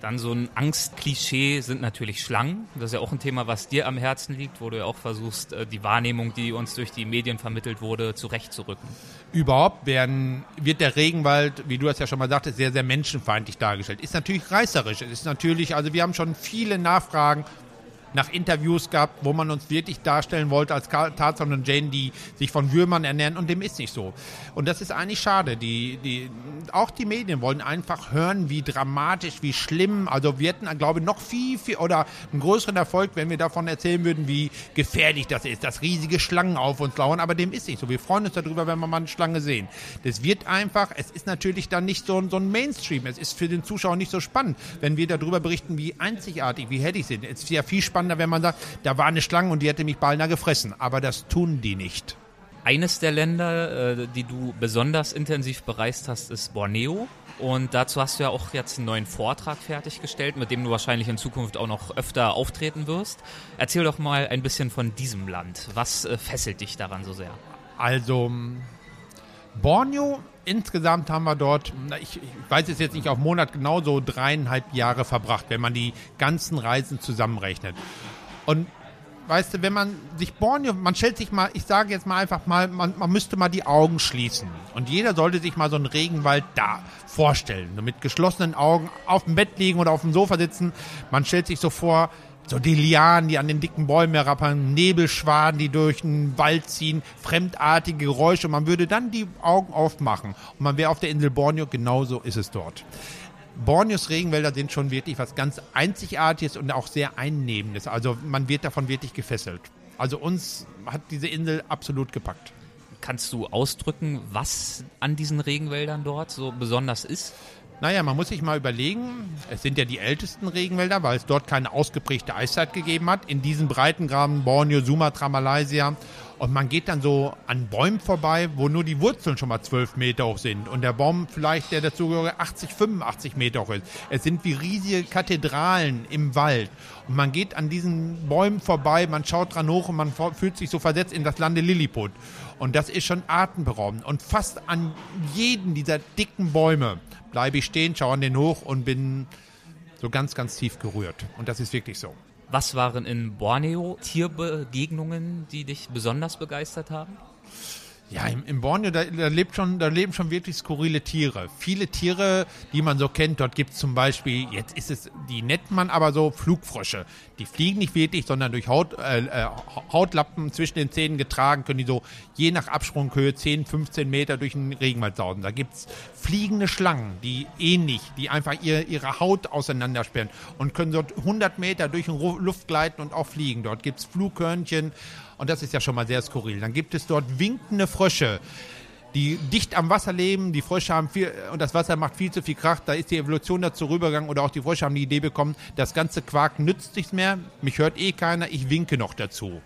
Dann so ein Angstklischee sind natürlich Schlangen. Das ist ja auch ein Thema, was dir am Herzen liegt, wo du ja auch versuchst, äh, die Wahrnehmung, die uns durch die Medien vermittelt wurde, zurechtzurücken. Überhaupt werden, wird der Regenwald, wie du es ja schon mal sagtest, sehr, sehr menschenfeindlich dargestellt. Ist natürlich reißerisch. Es ist natürlich, also wir haben schon viele Nachfragen nach Interviews gehabt, wo man uns wirklich darstellen wollte als Tarzan und Jane, die sich von Würmern ernähren und dem ist nicht so. Und das ist eigentlich schade. Die, die, auch die Medien wollen einfach hören, wie dramatisch, wie schlimm. Also wir hätten, glaube ich, noch viel, viel oder einen größeren Erfolg, wenn wir davon erzählen würden, wie gefährlich das ist, dass riesige Schlangen auf uns lauern. Aber dem ist nicht so. Wir freuen uns darüber, wenn wir mal eine Schlange sehen. Das wird einfach, es ist natürlich dann nicht so, ein- so ein Mainstream. Es ist für den Zuschauer nicht so spannend, wenn wir darüber berichten, wie einzigartig, wie hellig sind. Es ist ja viel spannender, wenn man sagt, da war eine Schlange und die hätte mich beinahe gefressen. Aber das tun die nicht. Eines der Länder, äh, die du besonders intensiv bereist hast, ist Borneo. Und dazu hast du ja auch jetzt einen neuen Vortrag fertiggestellt, mit dem du wahrscheinlich in Zukunft auch noch öfter auftreten wirst. Erzähl doch mal ein bisschen von diesem Land. Was äh, fesselt dich daran so sehr? Also Borneo, insgesamt haben wir dort, ich, ich weiß es jetzt nicht auf Monat genau, so dreieinhalb Jahre verbracht, wenn man die ganzen Reisen zusammenrechnet. Und weißt du, wenn man sich Borneo, man stellt sich mal, ich sage jetzt mal einfach mal, man, man müsste mal die Augen schließen. Und jeder sollte sich mal so einen Regenwald da vorstellen. Mit geschlossenen Augen auf dem Bett liegen oder auf dem Sofa sitzen. Man stellt sich so vor, so die Lianen, die an den dicken Bäumen herappern, Nebelschwaden, die durch den Wald ziehen, fremdartige Geräusche. Man würde dann die Augen aufmachen und man wäre auf der Insel Borneo. Genauso ist es dort. Borneos Regenwälder sind schon wirklich was ganz Einzigartiges und auch sehr Einnehmendes. Also man wird davon wirklich gefesselt. Also uns hat diese Insel absolut gepackt. Kannst du ausdrücken, was an diesen Regenwäldern dort so besonders ist? Naja, man muss sich mal überlegen, es sind ja die ältesten Regenwälder, weil es dort keine ausgeprägte Eiszeit gegeben hat. In diesen Breitengraden Borneo, Sumatra, Malaysia. Und man geht dann so an Bäumen vorbei, wo nur die Wurzeln schon mal 12 Meter hoch sind. Und der Baum vielleicht, der dazugehörige, 80, 85 Meter hoch ist. Es sind wie riesige Kathedralen im Wald. Und man geht an diesen Bäumen vorbei, man schaut dran hoch und man fühlt sich so versetzt in das Lande Lilliput. Und das ist schon atemberaubend. Und fast an jeden dieser dicken Bäume bleibe ich stehen, schaue an den hoch und bin so ganz, ganz tief gerührt. Und das ist wirklich so. Was waren in Borneo Tierbegegnungen, die dich besonders begeistert haben? Ja, im, im Borneo, da, da, lebt schon, da leben schon wirklich skurrile Tiere. Viele Tiere, die man so kennt, dort gibt es zum Beispiel, jetzt ist es, die nennt man aber so Flugfrösche. Die fliegen nicht wirklich, sondern durch Haut, äh, äh, Hautlappen zwischen den Zähnen getragen, können die so je nach Absprunghöhe 10, 15 Meter durch den Regenwald sausen. Da gibt es fliegende Schlangen, die ähnlich, die einfach ihr, ihre Haut auseinandersperren und können dort 100 Meter durch den Luft gleiten und auch fliegen. Dort gibt es Flughörnchen, und das ist ja schon mal sehr skurril. Dann gibt es dort winkende Frösche, die dicht am Wasser leben. Die Frösche haben viel, und das Wasser macht viel zu viel Krach. Da ist die Evolution dazu rübergegangen oder auch die Frösche haben die Idee bekommen, das ganze Quark nützt nichts mehr. Mich hört eh keiner, ich winke noch dazu.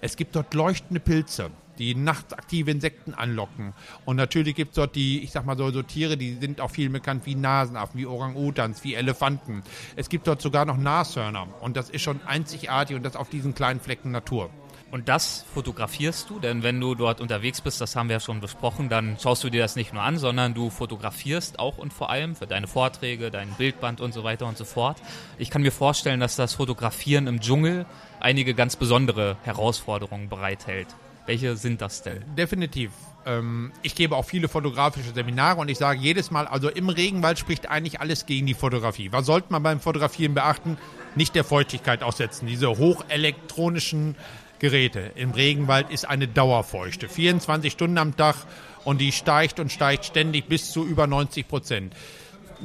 Es gibt dort leuchtende Pilze die nachts aktive Insekten anlocken. Und natürlich gibt es dort die, ich sag mal so, so Tiere, die sind auch viel bekannt wie Nasenaffen, wie Orang-Utans, wie Elefanten. Es gibt dort sogar noch Nashörner. Und das ist schon einzigartig und das auf diesen kleinen Flecken Natur. Und das fotografierst du, denn wenn du dort unterwegs bist, das haben wir ja schon besprochen, dann schaust du dir das nicht nur an, sondern du fotografierst auch und vor allem für deine Vorträge, dein Bildband und so weiter und so fort. Ich kann mir vorstellen, dass das Fotografieren im Dschungel einige ganz besondere Herausforderungen bereithält. Welche sind das denn? Definitiv. Ähm, ich gebe auch viele fotografische Seminare und ich sage jedes Mal, also im Regenwald spricht eigentlich alles gegen die Fotografie. Was sollte man beim Fotografieren beachten? Nicht der Feuchtigkeit aussetzen. Diese hochelektronischen Geräte. Im Regenwald ist eine Dauerfeuchte. 24 Stunden am Tag und die steigt und steigt ständig bis zu über 90 Prozent.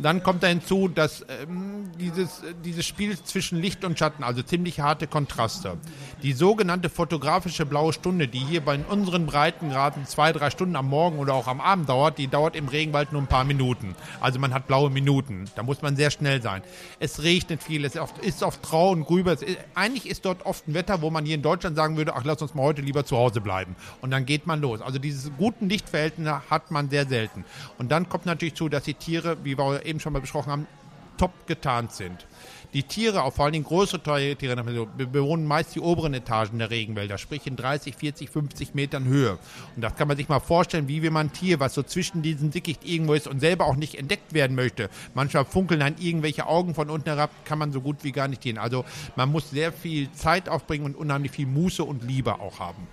Dann kommt da hinzu, dass ähm, dieses, dieses Spiel zwischen Licht und Schatten, also ziemlich harte Kontraste. Die sogenannte fotografische blaue Stunde, die hier bei unseren Breitengraden zwei, drei Stunden am Morgen oder auch am Abend dauert, die dauert im Regenwald nur ein paar Minuten. Also man hat blaue Minuten. Da muss man sehr schnell sein. Es regnet viel, es ist oft, ist oft grau und grüber. Ist, eigentlich ist dort oft ein Wetter, wo man hier in Deutschland sagen würde, ach, lass uns mal heute lieber zu Hause bleiben. Und dann geht man los. Also dieses guten Lichtverhältnisse hat man sehr selten. Und dann kommt natürlich zu, dass die Tiere, wie wir eben schon mal besprochen haben, top getarnt sind. Die Tiere, auch vor allen Dingen größere Tiere, bewohnen meist die oberen Etagen der Regenwälder, sprich in 30, 40, 50 Metern Höhe. Und das kann man sich mal vorstellen, wie wenn man ein Tier, was so zwischen diesen Dickicht irgendwo ist und selber auch nicht entdeckt werden möchte. Manchmal funkeln dann irgendwelche Augen von unten herab, kann man so gut wie gar nicht gehen. Also man muss sehr viel Zeit aufbringen und unheimlich viel Muße und Liebe auch haben.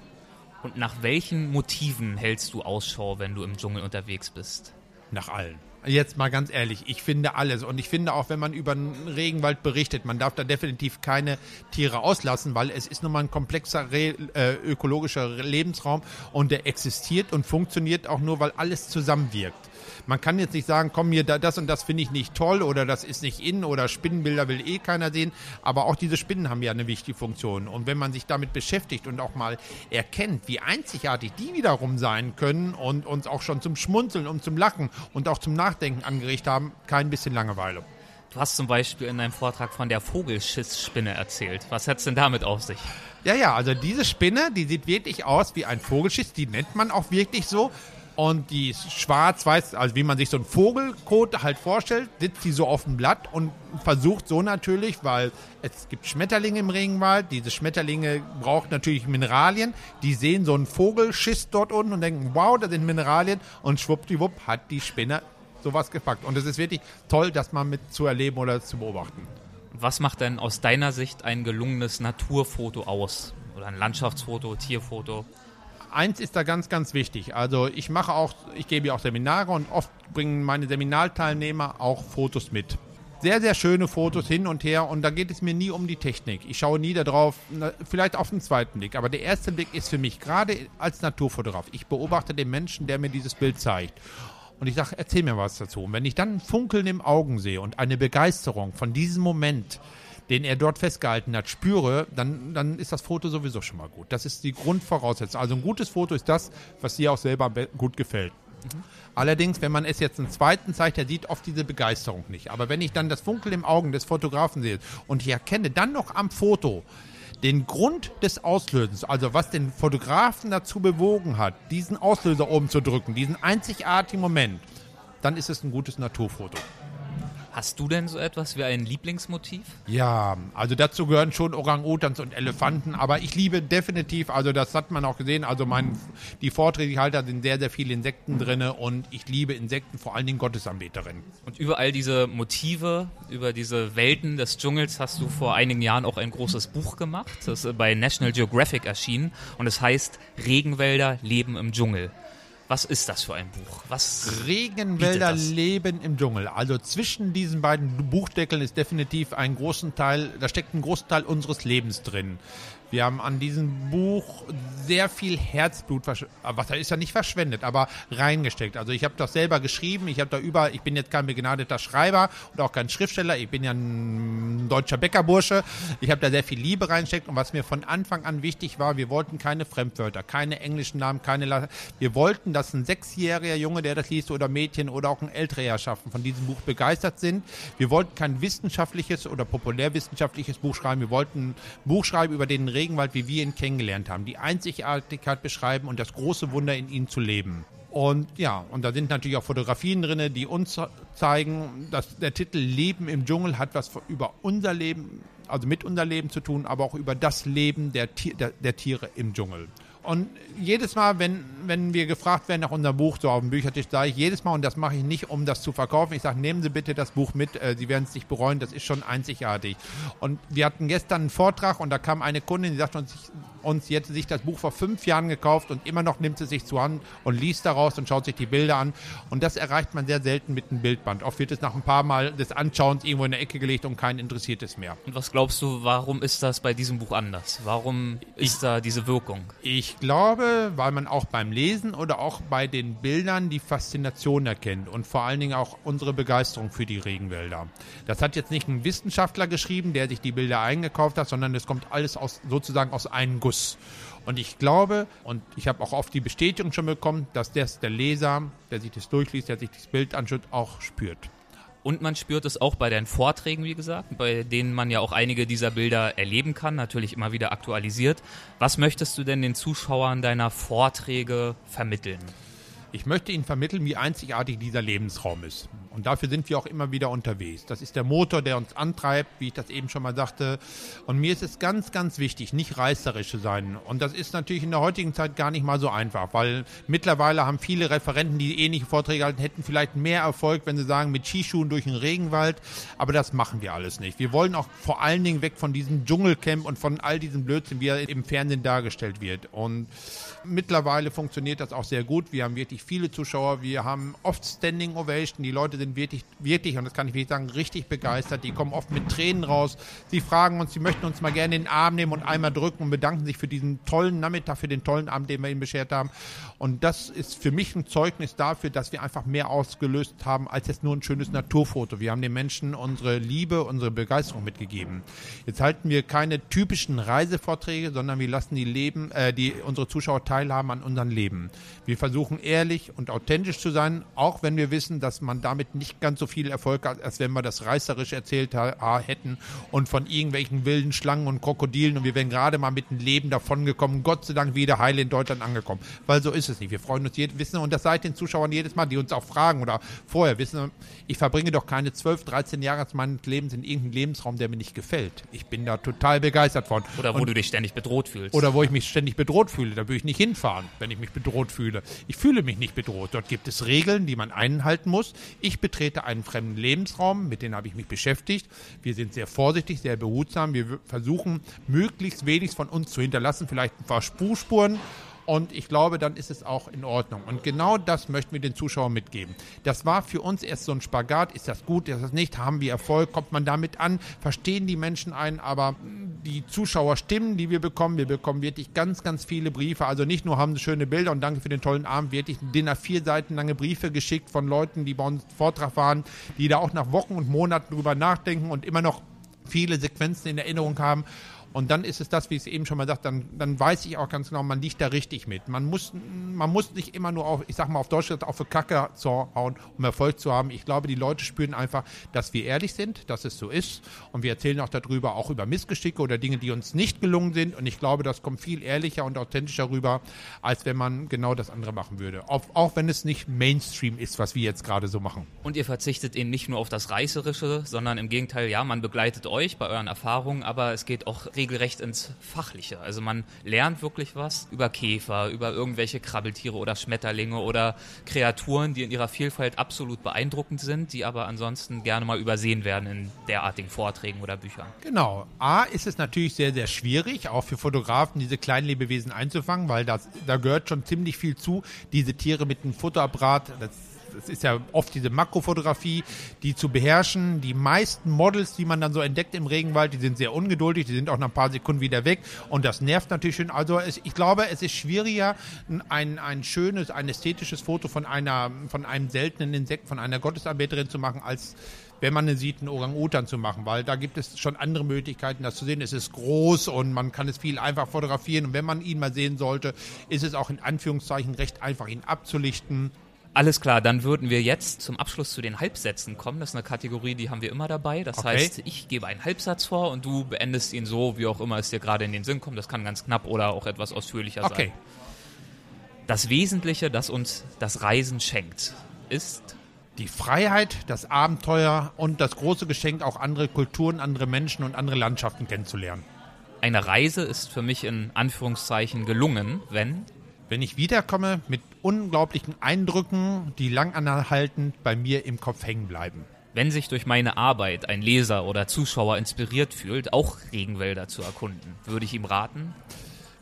Und nach welchen Motiven hältst du Ausschau, wenn du im Dschungel unterwegs bist? Nach allen. Jetzt mal ganz ehrlich, ich finde alles. Und ich finde auch, wenn man über einen Regenwald berichtet, man darf da definitiv keine Tiere auslassen, weil es ist nun mal ein komplexer Re äh, ökologischer Lebensraum und der existiert und funktioniert auch nur, weil alles zusammenwirkt. Man kann jetzt nicht sagen, komm mir, das und das finde ich nicht toll oder das ist nicht in oder Spinnenbilder will eh keiner sehen. Aber auch diese Spinnen haben ja eine wichtige Funktion. Und wenn man sich damit beschäftigt und auch mal erkennt, wie einzigartig die wiederum sein können und uns auch schon zum Schmunzeln und zum Lachen und auch zum Nachdenken angeregt haben, kein bisschen Langeweile. Du hast zum Beispiel in deinem Vortrag von der Vogelschissspinne erzählt. Was hat es denn damit auf sich? Ja, ja, also diese Spinne, die sieht wirklich aus wie ein Vogelschiss, die nennt man auch wirklich so. Und die schwarz-weiß, also wie man sich so einen Vogelkot halt vorstellt, sitzt die so auf dem Blatt und versucht so natürlich, weil es gibt Schmetterlinge im Regenwald, diese Schmetterlinge brauchen natürlich Mineralien, die sehen so einen Vogelschiss dort unten und denken, wow, da sind Mineralien und schwuppdiwupp hat die Spinne sowas gepackt. Und es ist wirklich toll, das mal mit zu erleben oder zu beobachten. Was macht denn aus deiner Sicht ein gelungenes Naturfoto aus? Oder ein Landschaftsfoto, Tierfoto? Eins ist da ganz, ganz wichtig. Also ich mache auch, ich gebe auch Seminare und oft bringen meine Seminarteilnehmer auch Fotos mit. Sehr, sehr schöne Fotos hin und her und da geht es mir nie um die Technik. Ich schaue nie darauf, vielleicht auf den zweiten Blick, aber der erste Blick ist für mich gerade als Naturfotograf. Ich beobachte den Menschen, der mir dieses Bild zeigt. Und ich sage, erzähl mir was dazu. Und wenn ich dann Funkeln im Augen sehe und eine Begeisterung von diesem Moment, den er dort festgehalten hat, spüre, dann, dann ist das Foto sowieso schon mal gut. Das ist die Grundvoraussetzung. Also ein gutes Foto ist das, was dir auch selber gut gefällt. Mhm. Allerdings, wenn man es jetzt einen zweiten zeigt, der sieht oft diese Begeisterung nicht. Aber wenn ich dann das Funkel im Augen des Fotografen sehe und ich erkenne dann noch am Foto den Grund des Auslösens, also was den Fotografen dazu bewogen hat, diesen Auslöser oben zu drücken, diesen einzigartigen Moment, dann ist es ein gutes Naturfoto. Hast du denn so etwas wie ein Lieblingsmotiv? Ja, also dazu gehören schon Orang-Utans und Elefanten, aber ich liebe definitiv, also das hat man auch gesehen, also mein, die Vorträge, die ich halte, sind sehr, sehr viele Insekten drin und ich liebe Insekten, vor allen Dingen Gottesanbeterinnen. Und über all diese Motive, über diese Welten des Dschungels hast du vor einigen Jahren auch ein großes Buch gemacht, das ist bei National Geographic erschienen und es heißt Regenwälder leben im Dschungel. Was ist das für ein Buch? Was Regenwälder leben im Dschungel. Also zwischen diesen beiden Buchdeckeln ist definitiv ein großen Teil, da steckt ein großer Teil unseres Lebens drin. Wir haben an diesem Buch sehr viel Herzblut, versch- was ist ja nicht verschwendet, aber reingesteckt. Also ich habe das selber geschrieben, ich habe da über, ich bin jetzt kein begnadeter Schreiber und auch kein Schriftsteller, ich bin ja ein deutscher Bäckerbursche. Ich habe da sehr viel Liebe reingesteckt und was mir von Anfang an wichtig war, wir wollten keine Fremdwörter, keine englischen Namen, keine, La wir wollten, dass ein sechsjähriger Junge, der das liest oder Mädchen oder auch ein ältere Herrschaften von diesem Buch begeistert sind. Wir wollten kein wissenschaftliches oder populärwissenschaftliches Buch schreiben. Wir wollten ein Buch schreiben über den Regenwald, wie wir ihn kennengelernt haben, die Einzigartigkeit beschreiben und das große Wunder in ihm zu leben. Und ja, und da sind natürlich auch Fotografien drin, die uns zeigen, dass der Titel Leben im Dschungel hat was über unser Leben, also mit unser Leben zu tun, aber auch über das Leben der, der, der Tiere im Dschungel. Und jedes Mal, wenn, wenn wir gefragt werden nach unserem Buch, so auf dem Büchertisch, sage ich jedes Mal, und das mache ich nicht, um das zu verkaufen, ich sage, nehmen Sie bitte das Buch mit, äh, Sie werden es nicht bereuen, das ist schon einzigartig. Und wir hatten gestern einen Vortrag und da kam eine Kundin, die sagte uns, uns jetzt sich das Buch vor fünf Jahren gekauft und immer noch nimmt sie sich zu Hand und liest daraus und schaut sich die Bilder an. Und das erreicht man sehr selten mit einem Bildband. Oft wird es nach ein paar Mal des Anschauens irgendwo in der Ecke gelegt und keinen interessiert es mehr. Und was glaubst du, warum ist das bei diesem Buch anders? Warum ist da diese Wirkung? Ich glaube, weil man auch beim Lesen oder auch bei den Bildern die Faszination erkennt und vor allen Dingen auch unsere Begeisterung für die Regenwälder. Das hat jetzt nicht ein Wissenschaftler geschrieben, der sich die Bilder eingekauft hat, sondern es kommt alles aus, sozusagen aus einem Guss. Und ich glaube, und ich habe auch oft die Bestätigung schon bekommen, dass das der Leser, der sich das durchliest, der sich das Bild anschaut, auch spürt. Und man spürt es auch bei deinen Vorträgen, wie gesagt, bei denen man ja auch einige dieser Bilder erleben kann, natürlich immer wieder aktualisiert. Was möchtest du denn den Zuschauern deiner Vorträge vermitteln? Ich möchte Ihnen vermitteln, wie einzigartig dieser Lebensraum ist. Und dafür sind wir auch immer wieder unterwegs. Das ist der Motor, der uns antreibt, wie ich das eben schon mal sagte. Und mir ist es ganz, ganz wichtig, nicht reißerisch zu sein. Und das ist natürlich in der heutigen Zeit gar nicht mal so einfach, weil mittlerweile haben viele Referenten, die ähnliche Vorträge halten, hätten vielleicht mehr Erfolg, wenn sie sagen, mit Skischuhen durch den Regenwald. Aber das machen wir alles nicht. Wir wollen auch vor allen Dingen weg von diesem Dschungelcamp und von all diesem Blödsinn, wie er im Fernsehen dargestellt wird. Und mittlerweile funktioniert das auch sehr gut. Wir haben wirklich viele Zuschauer. Wir haben oft Standing Ovation. Die Leute sind wirklich, wirklich, und das kann ich wirklich sagen, richtig begeistert. Die kommen oft mit Tränen raus. Sie fragen uns, sie möchten uns mal gerne in den Arm nehmen und einmal drücken und bedanken sich für diesen tollen Nachmittag, für den tollen Abend, den wir ihnen beschert haben. Und das ist für mich ein Zeugnis dafür, dass wir einfach mehr ausgelöst haben, als jetzt nur ein schönes Naturfoto. Wir haben den Menschen unsere Liebe, unsere Begeisterung mitgegeben. Jetzt halten wir keine typischen Reisevorträge, sondern wir lassen die Leben, äh, die unsere Zuschauer teilhaben an unserem Leben. Wir versuchen ehrlich und authentisch zu sein, auch wenn wir wissen, dass man damit nicht ganz so viel Erfolg hat, als wenn wir das reißerisch erzählt hätten und von irgendwelchen wilden Schlangen und Krokodilen und wir wären gerade mal mit dem Leben davongekommen, Gott sei Dank wieder heil in Deutschland angekommen. Weil so ist es nicht. Wir freuen uns jedes wissen und das seid den Zuschauern jedes Mal, die uns auch fragen oder vorher wissen, ich verbringe doch keine 12, 13 Jahre meines Lebens in irgendeinem Lebensraum, der mir nicht gefällt. Ich bin da total begeistert von. Oder wo und du dich ständig bedroht fühlst. oder wo ich mich ständig bedroht fühle. Da würde ich nicht hinfahren, wenn ich mich bedroht fühle. Ich fühle mich nicht bedroht. Dort gibt es Regeln, die man einhalten muss. Ich betrete einen fremden Lebensraum, mit dem habe ich mich beschäftigt. Wir sind sehr vorsichtig, sehr behutsam. Wir versuchen, möglichst wenig von uns zu hinterlassen, vielleicht ein paar Spurspuren. Und ich glaube, dann ist es auch in Ordnung. Und genau das möchten wir den Zuschauern mitgeben. Das war für uns erst so ein Spagat. Ist das gut? Ist das nicht? Haben wir Erfolg? Kommt man damit an? Verstehen die Menschen ein? Aber die Zuschauerstimmen, die wir bekommen, wir bekommen wirklich ganz, ganz viele Briefe. Also nicht nur haben sie schöne Bilder und danke für den tollen Abend, wirklich DIN A4 Seiten lange Briefe geschickt von Leuten, die bei uns Vortrag waren, die da auch nach Wochen und Monaten drüber nachdenken und immer noch viele Sequenzen in Erinnerung haben. Und dann ist es das, wie ich es eben schon mal sagte, dann, dann weiß ich auch ganz genau, man liegt da richtig mit. Man muss, man muss nicht immer nur auf, ich sag mal auf Deutsch auf die Kacke hauen, um Erfolg zu haben. Ich glaube, die Leute spüren einfach, dass wir ehrlich sind, dass es so ist. Und wir erzählen auch darüber, auch über Missgeschicke oder Dinge, die uns nicht gelungen sind. Und ich glaube, das kommt viel ehrlicher und authentischer rüber, als wenn man genau das andere machen würde. Auch, auch wenn es nicht Mainstream ist, was wir jetzt gerade so machen. Und ihr verzichtet eben nicht nur auf das Reißerische, sondern im Gegenteil, ja, man begleitet euch bei euren Erfahrungen, aber es geht auch regelrecht ins Fachliche. Also man lernt wirklich was über Käfer, über irgendwelche Krabbeltiere oder Schmetterlinge oder Kreaturen, die in ihrer Vielfalt absolut beeindruckend sind, die aber ansonsten gerne mal übersehen werden in derartigen Vorträgen oder Büchern. Genau. A ist es natürlich sehr, sehr schwierig, auch für Fotografen diese kleinen Lebewesen einzufangen, weil das, da gehört schon ziemlich viel zu, diese Tiere mit einem Fotoapparat, das es ist ja oft diese Makrofotografie, die zu beherrschen. Die meisten Models, die man dann so entdeckt im Regenwald, die sind sehr ungeduldig, die sind auch nach ein paar Sekunden wieder weg und das nervt natürlich schon. Also es, ich glaube, es ist schwieriger, ein, ein schönes, ein ästhetisches Foto von einer, von einem seltenen Insekt, von einer Gottesanbeterin zu machen, als wenn man sieht, einen Orang-Utan zu machen, weil da gibt es schon andere Möglichkeiten, das zu sehen. Es ist groß und man kann es viel einfach fotografieren und wenn man ihn mal sehen sollte, ist es auch in Anführungszeichen recht einfach, ihn abzulichten. Alles klar, dann würden wir jetzt zum Abschluss zu den Halbsätzen kommen. Das ist eine Kategorie, die haben wir immer dabei. Das okay. heißt, ich gebe einen Halbsatz vor und du beendest ihn so, wie auch immer es dir gerade in den Sinn kommt. Das kann ganz knapp oder auch etwas ausführlicher okay. sein. Das Wesentliche, das uns das Reisen schenkt, ist die Freiheit, das Abenteuer und das große Geschenk, auch andere Kulturen, andere Menschen und andere Landschaften kennenzulernen. Eine Reise ist für mich in Anführungszeichen gelungen, wenn wenn ich wiederkomme mit unglaublichen Eindrücken, die lang anhaltend bei mir im Kopf hängen bleiben. Wenn sich durch meine Arbeit ein Leser oder Zuschauer inspiriert fühlt, auch Regenwälder zu erkunden, würde ich ihm raten,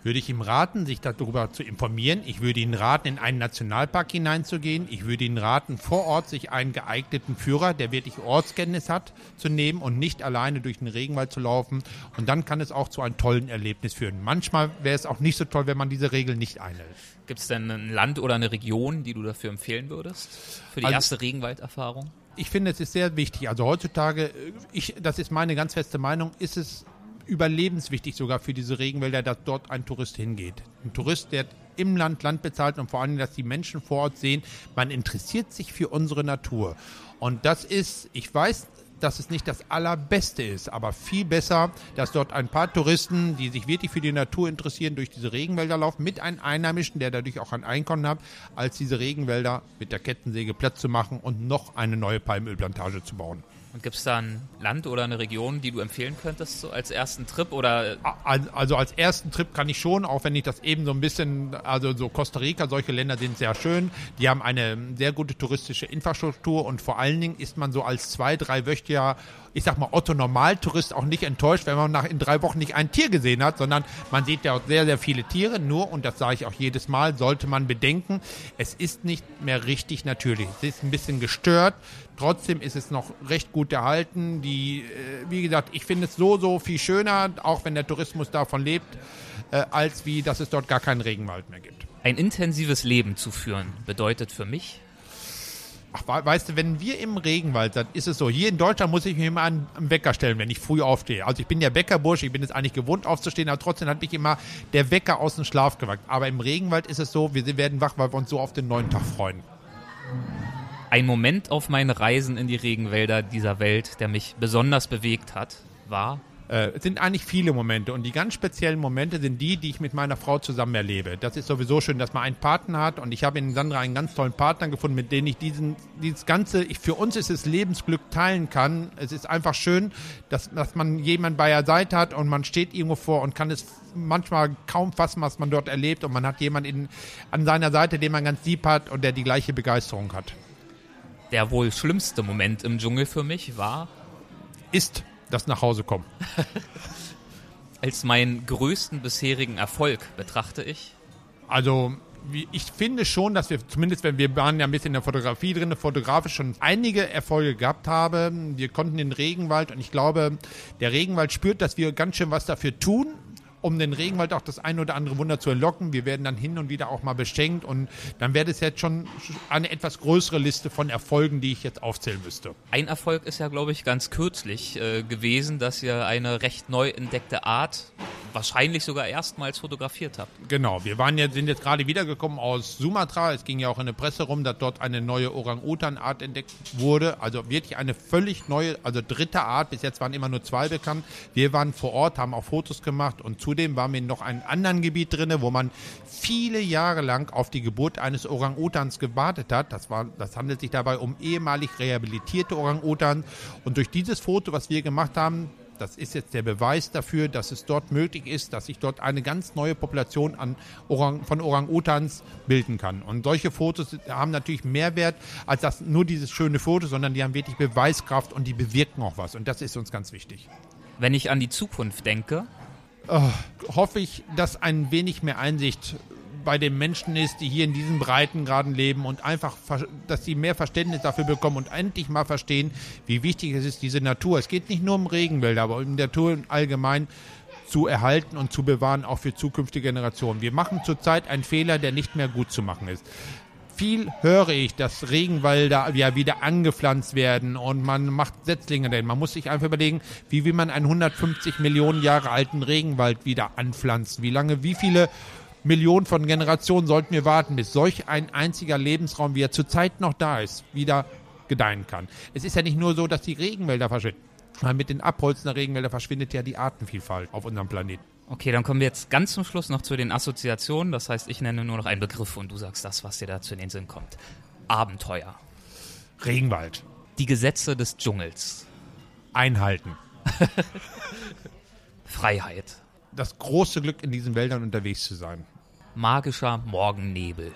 würde ich ihm raten, sich darüber zu informieren. Ich würde ihn raten, in einen Nationalpark hineinzugehen. Ich würde ihn raten, vor Ort sich einen geeigneten Führer, der wirklich Ortskenntnis hat, zu nehmen und nicht alleine durch den Regenwald zu laufen. Und dann kann es auch zu einem tollen Erlebnis führen. Manchmal wäre es auch nicht so toll, wenn man diese Regel nicht einhält. Gibt es denn ein Land oder eine Region, die du dafür empfehlen würdest? Für die also, erste Regenwalderfahrung? Ich finde, es ist sehr wichtig. Also heutzutage, ich, das ist meine ganz feste Meinung, ist es überlebenswichtig sogar für diese Regenwälder, dass dort ein Tourist hingeht. Ein Tourist, der im Land Land bezahlt und vor allem, dass die Menschen vor Ort sehen, man interessiert sich für unsere Natur. Und das ist, ich weiß, dass es nicht das allerbeste ist, aber viel besser, dass dort ein paar Touristen, die sich wirklich für die Natur interessieren, durch diese Regenwälder laufen, mit einem Einheimischen, der dadurch auch ein Einkommen hat, als diese Regenwälder mit der Kettensäge Platz zu machen und noch eine neue Palmölplantage zu bauen. Und gibt es da ein Land oder eine Region, die du empfehlen könntest, so als ersten Trip oder? Also als ersten Trip kann ich schon, auch wenn ich das eben so ein bisschen, also so Costa Rica, solche Länder sind sehr schön. Die haben eine sehr gute touristische Infrastruktur und vor allen Dingen ist man so als zwei, drei Wöchtiger ich sag mal, Otto Normaltourist auch nicht enttäuscht, wenn man nach in drei Wochen nicht ein Tier gesehen hat, sondern man sieht ja auch sehr, sehr viele Tiere. Nur, und das sage ich auch jedes Mal, sollte man bedenken, es ist nicht mehr richtig natürlich. Es ist ein bisschen gestört. Trotzdem ist es noch recht gut erhalten. Die, äh, wie gesagt, ich finde es so, so viel schöner, auch wenn der Tourismus davon lebt, äh, als wie, dass es dort gar keinen Regenwald mehr gibt. Ein intensives Leben zu führen bedeutet für mich, Ach, weißt du, wenn wir im Regenwald sind, ist es so. Hier in Deutschland muss ich mir immer einen Wecker stellen, wenn ich früh aufstehe. Also ich bin ja Bäckerbursch, ich bin jetzt eigentlich gewohnt aufzustehen, aber trotzdem hat mich immer der Wecker aus dem Schlaf geweckt. Aber im Regenwald ist es so, wir werden wach, weil wir uns so auf den neuen Tag freuen. Ein Moment auf meinen Reisen in die Regenwälder dieser Welt, der mich besonders bewegt hat, war äh, es sind eigentlich viele Momente und die ganz speziellen Momente sind die, die ich mit meiner Frau zusammen erlebe. Das ist sowieso schön, dass man einen Partner hat und ich habe in Sandra einen ganz tollen Partner gefunden, mit dem ich diesen, dieses ganze, ich, für uns ist es Lebensglück teilen kann. Es ist einfach schön, dass, dass man jemanden bei der Seite hat und man steht irgendwo vor und kann es manchmal kaum fassen, was man dort erlebt und man hat jemanden in, an seiner Seite, den man ganz lieb hat und der die gleiche Begeisterung hat. Der wohl schlimmste Moment im Dschungel für mich war, ist das nach Hause kommen. Als meinen größten bisherigen Erfolg betrachte ich. Also ich finde schon, dass wir zumindest, wenn wir waren ja ein bisschen in der Fotografie drin, fotografisch schon einige Erfolge gehabt haben. Wir konnten den Regenwald und ich glaube, der Regenwald spürt, dass wir ganz schön was dafür tun um den Regenwald auch das ein oder andere Wunder zu entlocken. Wir werden dann hin und wieder auch mal beschenkt und dann wäre das jetzt schon eine etwas größere Liste von Erfolgen, die ich jetzt aufzählen müsste. Ein Erfolg ist ja, glaube ich, ganz kürzlich äh, gewesen, dass ihr eine recht neu entdeckte Art wahrscheinlich sogar erstmals fotografiert habt. Genau, wir waren jetzt, sind jetzt gerade wiedergekommen aus Sumatra. Es ging ja auch in der Presse rum, dass dort eine neue Orang-Utan-Art entdeckt wurde. Also wirklich eine völlig neue, also dritte Art. Bis jetzt waren immer nur zwei bekannt. Wir waren vor Ort, haben auch Fotos gemacht und zudem waren wir noch ein anderen Gebiet drin, wo man viele Jahre lang auf die Geburt eines Orang-Utans gewartet hat. Das, war, das handelt sich dabei um ehemalig rehabilitierte Orang-Utans. Und durch dieses Foto, was wir gemacht haben, das ist jetzt der Beweis dafür, dass es dort möglich ist, dass sich dort eine ganz neue Population an Orang, von Orang-Utans bilden kann. Und solche Fotos haben natürlich mehr Wert als das, nur dieses schöne Foto, sondern die haben wirklich Beweiskraft und die bewirken auch was. Und das ist uns ganz wichtig. Wenn ich an die Zukunft denke, oh, hoffe ich, dass ein wenig mehr Einsicht bei den Menschen ist, die hier in diesen Breitengraden leben und einfach, dass sie mehr Verständnis dafür bekommen und endlich mal verstehen, wie wichtig es ist, diese Natur. Es geht nicht nur um Regenwälder, aber um die Natur allgemein zu erhalten und zu bewahren, auch für zukünftige Generationen. Wir machen zurzeit einen Fehler, der nicht mehr gut zu machen ist viel höre ich, dass Regenwälder ja wieder angepflanzt werden und man macht Setzlinge dahin. Man muss sich einfach überlegen, wie will man einen 150 Millionen Jahre alten Regenwald wieder anpflanzen? Wie lange, wie viele Millionen von Generationen sollten wir warten, bis solch ein einziger Lebensraum, wie er zurzeit noch da ist, wieder gedeihen kann. Es ist ja nicht nur so, dass die Regenwälder verschwinden. Mit den Abholzen der Regenwälder verschwindet ja die Artenvielfalt auf unserem Planeten. Okay, dann kommen wir jetzt ganz zum Schluss noch zu den Assoziationen. Das heißt, ich nenne nur noch einen Begriff und du sagst das, was dir dazu in den Sinn kommt. Abenteuer. Regenwald. Die Gesetze des Dschungels. Einhalten. Freiheit. Das große Glück, in diesen Wäldern unterwegs zu sein magischer Morgennebel.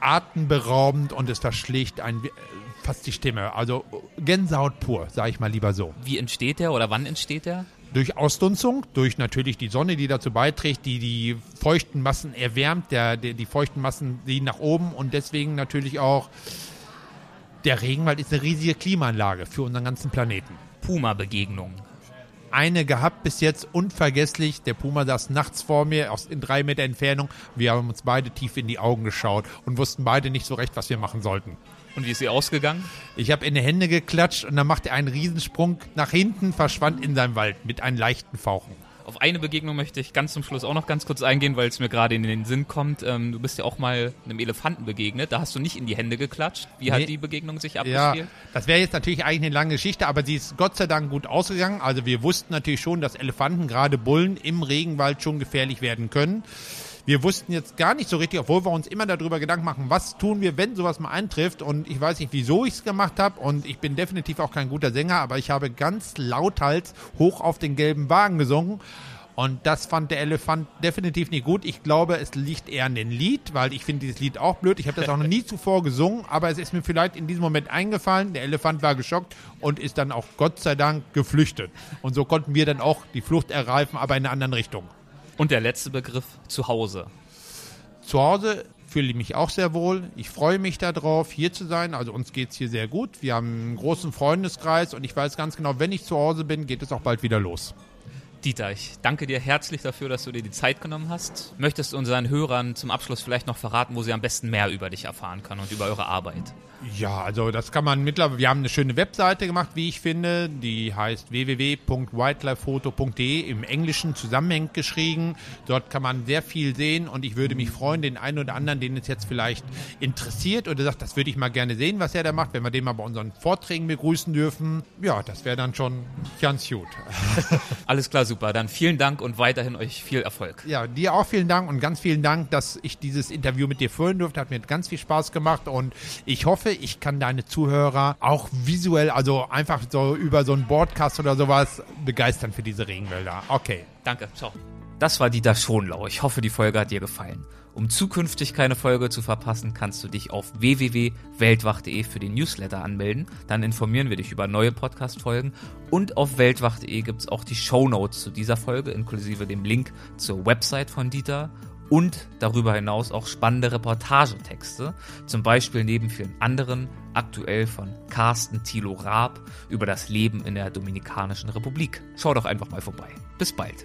Atemberaubend und es verschlägt ein, äh, fast die Stimme. Also Gänsehaut pur, sage ich mal lieber so. Wie entsteht der oder wann entsteht der? Durch Ausdunzung, durch natürlich die Sonne, die dazu beiträgt, die die feuchten Massen erwärmt, der, der, die feuchten Massen ziehen nach oben und deswegen natürlich auch der Regenwald ist eine riesige Klimaanlage für unseren ganzen Planeten. Puma-Begegnungen eine gehabt bis jetzt, unvergesslich. Der Puma saß nachts vor mir, aus, in drei Meter Entfernung. Wir haben uns beide tief in die Augen geschaut und wussten beide nicht so recht, was wir machen sollten. Und wie ist sie ausgegangen? Ich habe in die Hände geklatscht und dann machte er einen Riesensprung nach hinten, verschwand in seinem Wald mit einem leichten Fauchen. Auf eine Begegnung möchte ich ganz zum Schluss auch noch ganz kurz eingehen, weil es mir gerade in den Sinn kommt. Ähm, du bist ja auch mal einem Elefanten begegnet. Da hast du nicht in die Hände geklatscht. Wie nee. hat die Begegnung sich abgespielt? Ja, das wäre jetzt natürlich eigentlich eine lange Geschichte, aber sie ist Gott sei Dank gut ausgegangen. Also wir wussten natürlich schon, dass Elefanten, gerade Bullen, im Regenwald schon gefährlich werden können. Wir wussten jetzt gar nicht so richtig, obwohl wir uns immer darüber Gedanken machen, was tun wir, wenn sowas mal eintrifft. Und ich weiß nicht, wieso ich es gemacht habe. Und ich bin definitiv auch kein guter Sänger, aber ich habe ganz lauthals hoch auf den gelben Wagen gesungen. Und das fand der Elefant definitiv nicht gut. Ich glaube, es liegt eher an dem Lied, weil ich finde dieses Lied auch blöd. Ich habe das auch noch nie zuvor gesungen, aber es ist mir vielleicht in diesem Moment eingefallen. Der Elefant war geschockt und ist dann auch Gott sei Dank geflüchtet. Und so konnten wir dann auch die Flucht ergreifen, aber in einer anderen Richtung. Und der letzte Begriff, zu Hause. Zu Hause fühle ich mich auch sehr wohl. Ich freue mich darauf, hier zu sein. Also uns geht es hier sehr gut. Wir haben einen großen Freundeskreis und ich weiß ganz genau, wenn ich zu Hause bin, geht es auch bald wieder los. Dieter, ich danke dir herzlich dafür, dass du dir die Zeit genommen hast. Möchtest du unseren Hörern zum Abschluss vielleicht noch verraten, wo sie am besten mehr über dich erfahren können und über eure Arbeit? Ja, also das kann man mittlerweile, wir haben eine schöne Webseite gemacht, wie ich finde, die heißt www.wildlifefoto.de im Englischen zusammenhängend geschrieben. Dort kann man sehr viel sehen und ich würde mich freuen, den einen oder anderen, den es jetzt vielleicht interessiert oder sagt, das würde ich mal gerne sehen, was er da macht, wenn wir den mal bei unseren Vorträgen begrüßen dürfen. Ja, das wäre dann schon ganz gut. Alles klar, super. Dann vielen Dank und weiterhin euch viel Erfolg. Ja, dir auch vielen Dank und ganz vielen Dank, dass ich dieses Interview mit dir führen durfte. Hat mir ganz viel Spaß gemacht und ich hoffe, ich kann deine Zuhörer auch visuell, also einfach so über so einen Broadcast oder sowas begeistern für diese Regenwälder. Okay. Danke. Ciao. Das war Dieter Schonlau. Ich hoffe, die Folge hat dir gefallen. Um zukünftig keine Folge zu verpassen, kannst du dich auf www.weltwach.de für den Newsletter anmelden. Dann informieren wir dich über neue Podcast-Folgen. Und auf weltwach.de gibt es auch die Show Notes zu dieser Folge, inklusive dem Link zur Website von Dieter und darüber hinaus auch spannende Reportagetexte, zum Beispiel neben vielen anderen, aktuell von Carsten Thilo Raab über das Leben in der Dominikanischen Republik. Schau doch einfach mal vorbei. Bis bald.